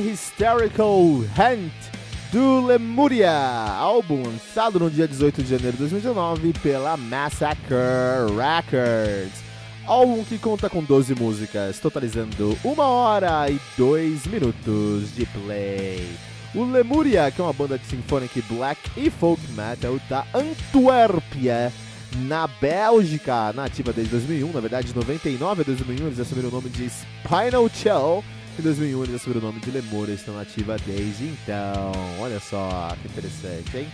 Hysterical Hunt do Lemuria, álbum lançado no dia 18 de janeiro de 2019 pela Massacre Records. Álbum que conta com 12 músicas, totalizando 1 hora e 2 minutos de play. O Lemuria, que é uma banda de symphonic black e folk metal da Antuérpia, na Bélgica, nativa desde 2001, na verdade de 99 a 2001 eles assumiram o nome de Spinal Shell em 2001 eles assumiram o nome de Lemur, estão ativa desde então. Olha só que interessante, hein?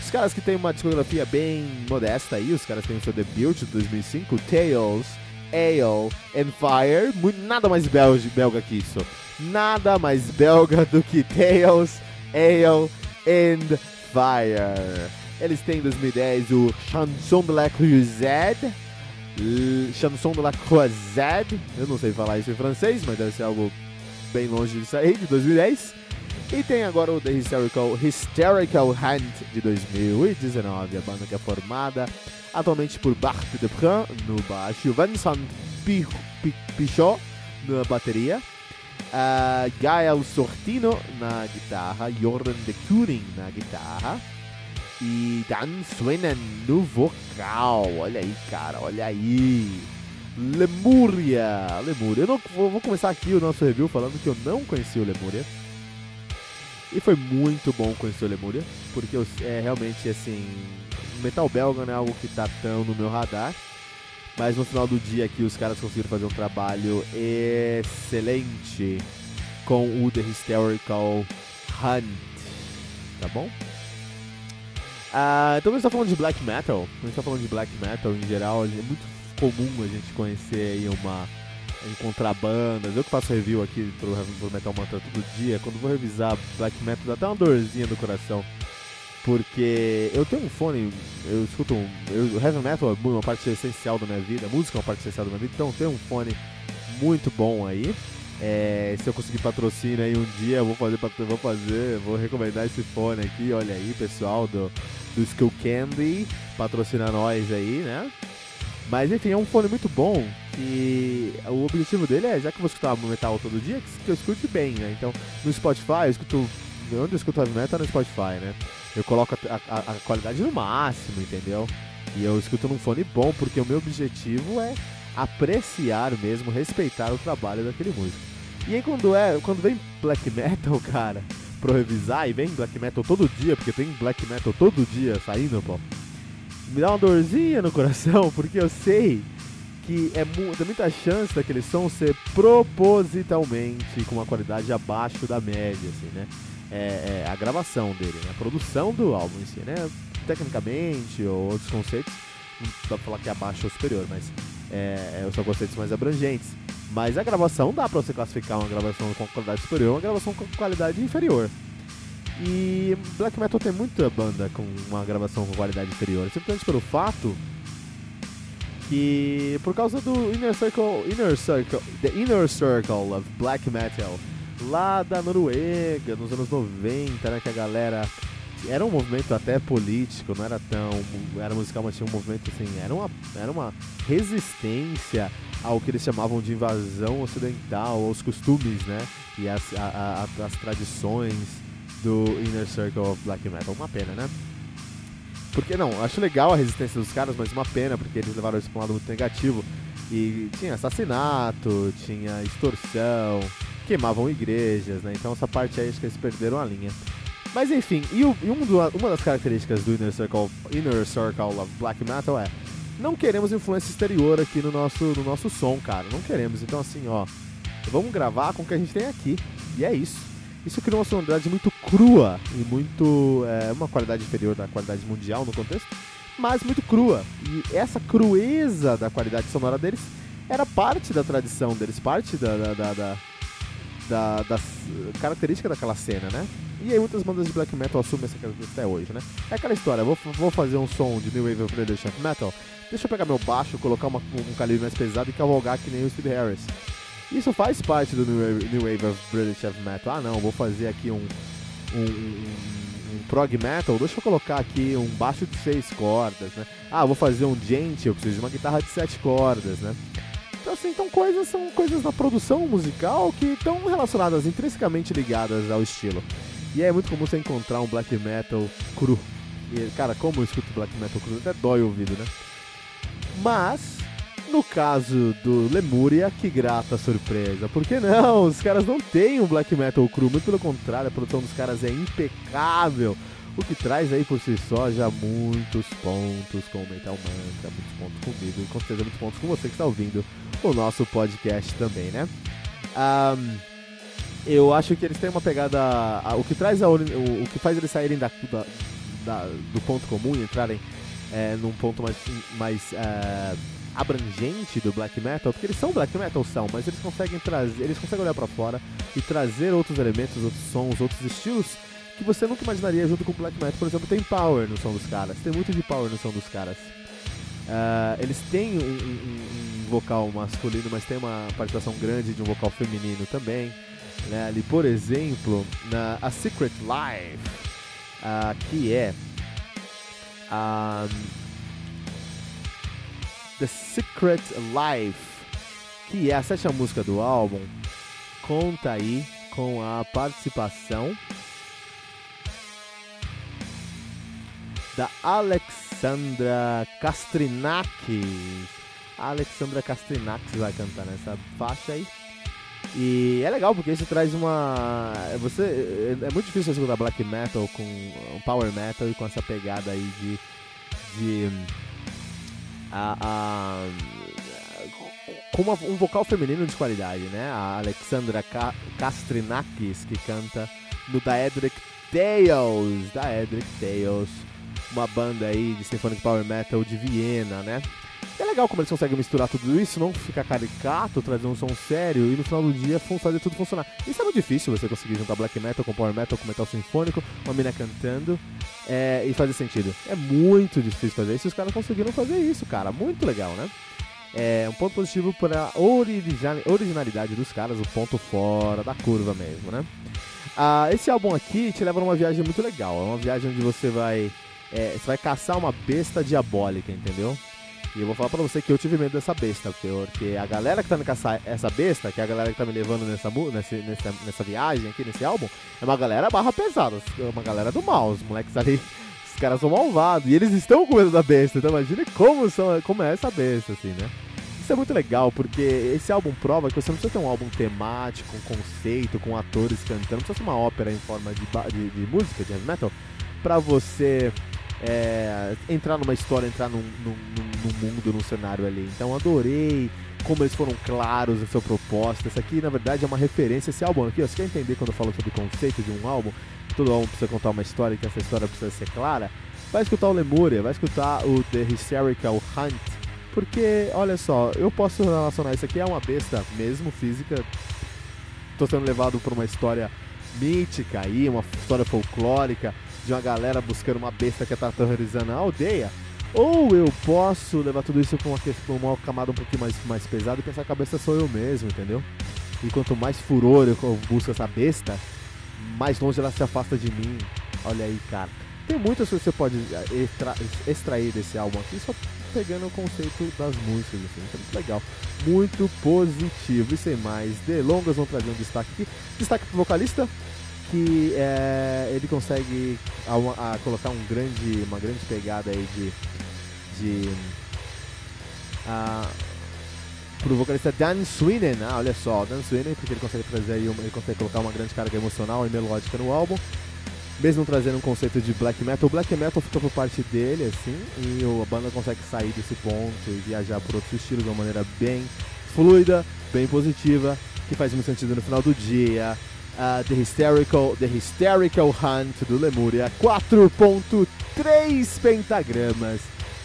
Os caras que têm uma discografia bem modesta aí, os caras têm o seu debut de 2005, Tales, Ale and Fire. Muito, nada mais belga, belga que isso. Nada mais belga do que Tales, Ale and Fire. Eles têm em 2010 o Chanson de la Crusade. Chanson de la Croisade, eu não sei falar isso em francês, mas deve ser algo bem longe disso aí, de 2010. E tem agora o The Hysterical, Hysterical Hunt de 2019, a banda que é formada atualmente por Bart de Prin no baixo, Vincent Pichot na bateria, uh, Gael Sortino na guitarra, Jordan de Kuring na guitarra e Dan Swinen no vocal. Olha aí, cara, olha aí. Lemúria. Lemúria. Eu não, vou, vou, começar aqui o nosso review falando que eu não conheci o Lemúria. E foi muito bom conhecer o Lemúria, porque eu, é realmente assim. Metal belga não é algo que tá tão no meu radar. Mas no final do dia aqui os caras conseguiram fazer um trabalho excelente com o The Hysterical Hunt. Tá bom? Uh, então a gente tá falando de black metal. A gente tá falando de black metal em geral. É muito comum a gente conhecer aí uma. encontrar bandas. Eu que faço review aqui pro, pro Metal Mantra todo dia. Quando vou revisar black metal dá até uma dorzinha no coração. Porque eu tenho um fone, eu escuto um. Eu, heavy metal é uma parte essencial da minha vida, música é uma parte essencial da minha vida, então eu tenho um fone muito bom aí. É, se eu conseguir patrocínio aí um dia, eu vou fazer, vou fazer, vou recomendar esse fone aqui, olha aí, pessoal do, do Skill Candy, patrocina nós aí, né? Mas enfim, é um fone muito bom que o objetivo dele é, já que eu vou escutar metal todo dia, que eu escute bem, né? Então, no Spotify, eu escuto. Onde eu escuto heavy metal é no Spotify, né? Eu coloco a, a, a, qualidade no máximo, entendeu? E eu escuto num fone bom, porque o meu objetivo é apreciar mesmo, respeitar o trabalho daquele músico. E aí quando é, quando vem black metal, cara, eu revisar, e vem black metal todo dia, porque tem black metal todo dia saindo, pô me dá uma dorzinha no coração, porque eu sei que é mu tem muita chance daquele som ser propositalmente com uma qualidade abaixo da média, assim, né? É, é a gravação dele, né? a produção do álbum em si, né? Tecnicamente ou outros conceitos, não dá pra falar que é abaixo ou superior, mas é, é, são conceitos mais abrangentes. Mas a gravação dá pra você classificar uma gravação com qualidade superior uma gravação com qualidade inferior. E Black Metal tem muita banda com uma gravação com qualidade inferior, simplesmente pelo fato que por causa do Inner Circle, Inner Circle, The Inner Circle of Black Metal, lá da Noruega, nos anos 90, né, que a galera era um movimento até político, não era tão. Era musical, mas tinha um movimento assim. Era uma, era uma resistência ao que eles chamavam de invasão ocidental, aos costumes, né? E as, a, a, as tradições do Inner Circle of Black Metal. Uma pena, né? Porque, não, acho legal a resistência dos caras, mas uma pena, porque eles levaram isso pra um lado muito negativo. E tinha assassinato, tinha extorsão, queimavam igrejas, né? Então essa parte aí acho que eles perderam a linha. Mas enfim, e, o, e um do, uma das características do Inner Circle, Inner Circle of Black Metal é não queremos influência exterior aqui no nosso, no nosso som, cara. Não queremos. Então assim, ó, vamos gravar com o que a gente tem aqui. E é isso. Isso cria uma sonoridade muito crua e muito. É, uma qualidade inferior da qualidade mundial no contexto, mas muito crua. E essa crueza da qualidade sonora deles era parte da tradição deles, parte da, da, da, da, da, da característica daquela cena, né? E aí muitas bandas de black metal assumem essa característica até hoje, né? É aquela história, vou, vou fazer um som de New Wave of British Metal, deixa eu pegar meu baixo, colocar uma, um calibre mais pesado e cavalgar que nem o Steve Harris. Isso faz parte do New Wave, New Wave of British Heavy Metal. Ah não, vou fazer aqui um, um, um, um, prog metal, deixa eu colocar aqui um baixo de seis cordas, né? Ah, vou fazer um gente, eu preciso de uma guitarra de sete cordas, né? Então assim, então coisas são coisas na produção musical que estão relacionadas, intrinsecamente ligadas ao estilo. E é muito comum você encontrar um black metal cru. E, cara, como eu escuto black metal cru, até dói o ouvido, né? Mas no caso do Lemuria, que grata surpresa. Por que não? Os caras não têm um black metal cru, muito pelo contrário, a produção dos caras é impecável. O que traz aí por si só já muitos pontos com o Metal Mantra, muitos pontos comigo e com certeza muitos pontos com você que está ouvindo o nosso podcast também, né? Um, eu acho que eles têm uma pegada. O que traz a, o, o que faz eles saírem da, da, da, do ponto comum e entrarem é, num ponto mais, mais é, abrangente do black metal, porque eles são black metal, são, mas eles conseguem trazer, eles conseguem olhar para fora e trazer outros elementos, outros sons, outros estilos que você nunca imaginaria junto com o black metal. Por exemplo, tem power no som dos caras, tem muito de power no som dos caras. Uh, eles têm um, um, um, vocal masculino, mas tem uma participação grande de um vocal feminino também. Né? Ali, por exemplo, na A Secret Life, uh, que é. Uh, The Secret Life, que é a sétima música do álbum, conta aí com a participação da Alexandra Castrinakis. Alexandra Castrinakis vai cantar nessa faixa aí. E é legal porque isso traz uma. Você é muito difícil escutar black metal com power metal e com essa pegada aí de de a, a com uma, um vocal feminino de qualidade, né? A Alexandra Ka Kastrinakis, que canta no Daedric Tales, Daedric Tales, uma banda aí de symphonic power metal de Viena, né? Legal como eles conseguem misturar tudo isso, não ficar caricato, trazer um som sério e no final do dia fazer tudo funcionar. Isso é muito difícil você conseguir juntar black metal com power metal, com metal sinfônico, uma mina cantando é, e fazer sentido. É muito difícil fazer isso e os caras conseguiram fazer isso, cara. Muito legal, né? É um ponto positivo para a originalidade dos caras, o ponto fora da curva mesmo, né? Ah, esse álbum aqui te leva numa viagem muito legal. É uma viagem onde você vai, é, você vai caçar uma besta diabólica, entendeu? E eu vou falar pra você que eu tive medo dessa besta, porque a galera que tá me caçar essa besta, que é a galera que tá me levando nessa, nessa, nessa, nessa viagem aqui, nesse álbum, é uma galera barra pesada, é uma galera do mal. Os moleques ali, os caras são malvados, e eles estão com medo da besta, então imagine como, são, como é essa besta, assim, né? Isso é muito legal, porque esse álbum prova que você não precisa ter um álbum temático, com conceito, com atores cantando, não precisa ser uma ópera em forma de, de, de música, de heavy metal, pra você é, entrar numa história, entrar num, num, num, mundo, num cenário ali. Então adorei como eles foram claros na sua proposta. Isso aqui, na verdade, é uma referência. Esse álbum aqui, você quer entender quando eu falo sobre o conceito de um álbum? Todo álbum precisa contar uma história que essa história precisa ser clara. Vai escutar o Lemuria, vai escutar o The Hysterical Hunt. Porque, olha só, eu posso relacionar isso aqui a uma besta mesmo, física. Tô sendo levado por uma história mítica aí, uma história folclórica de uma galera buscando uma besta que tá aterrorizando a aldeia. Ou eu posso levar tudo isso para uma, uma camada um pouquinho mais, mais pesada e pensar que a besta sou eu mesmo, entendeu? E quanto mais furor eu busco essa besta, mais longe ela se afasta de mim. Olha aí, cara. Tem muitas coisas que você pode eh, extra, extrair desse álbum aqui, só pegando o conceito das músicas, assim. é muito legal. Muito positivo. E sem mais delongas, vamos trazer um destaque aqui. Destaque pro vocalista, que é, ele consegue a, a colocar um grande, uma grande pegada aí de, de uh, pro vocalista Dan Swinen, ah, olha só, Dan Swinen, porque ele consegue trazer aí, ele consegue colocar uma grande carga emocional e melódica no álbum, mesmo trazendo um conceito de black metal, o black metal fica por parte dele, assim, e a banda consegue sair desse ponto e viajar por outros estilos de uma maneira bem fluida, bem positiva, que faz muito sentido no final do dia. Uh, The Hysterical, The Hysterical Hunt do Lemuria, 4.3 pentagramas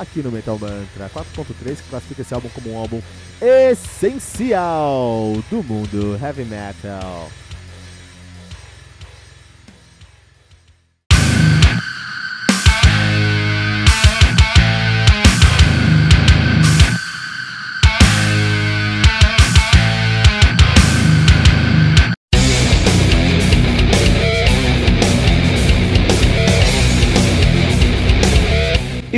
aqui no Metal Mantra 4.3 que classifica esse álbum como um álbum essencial do mundo heavy metal.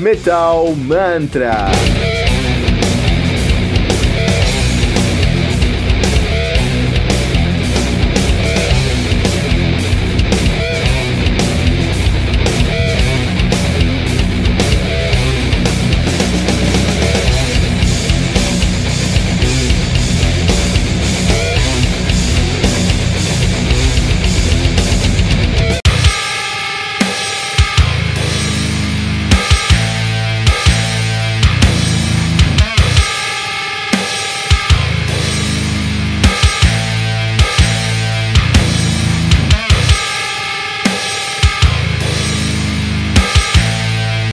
Metal Mantra.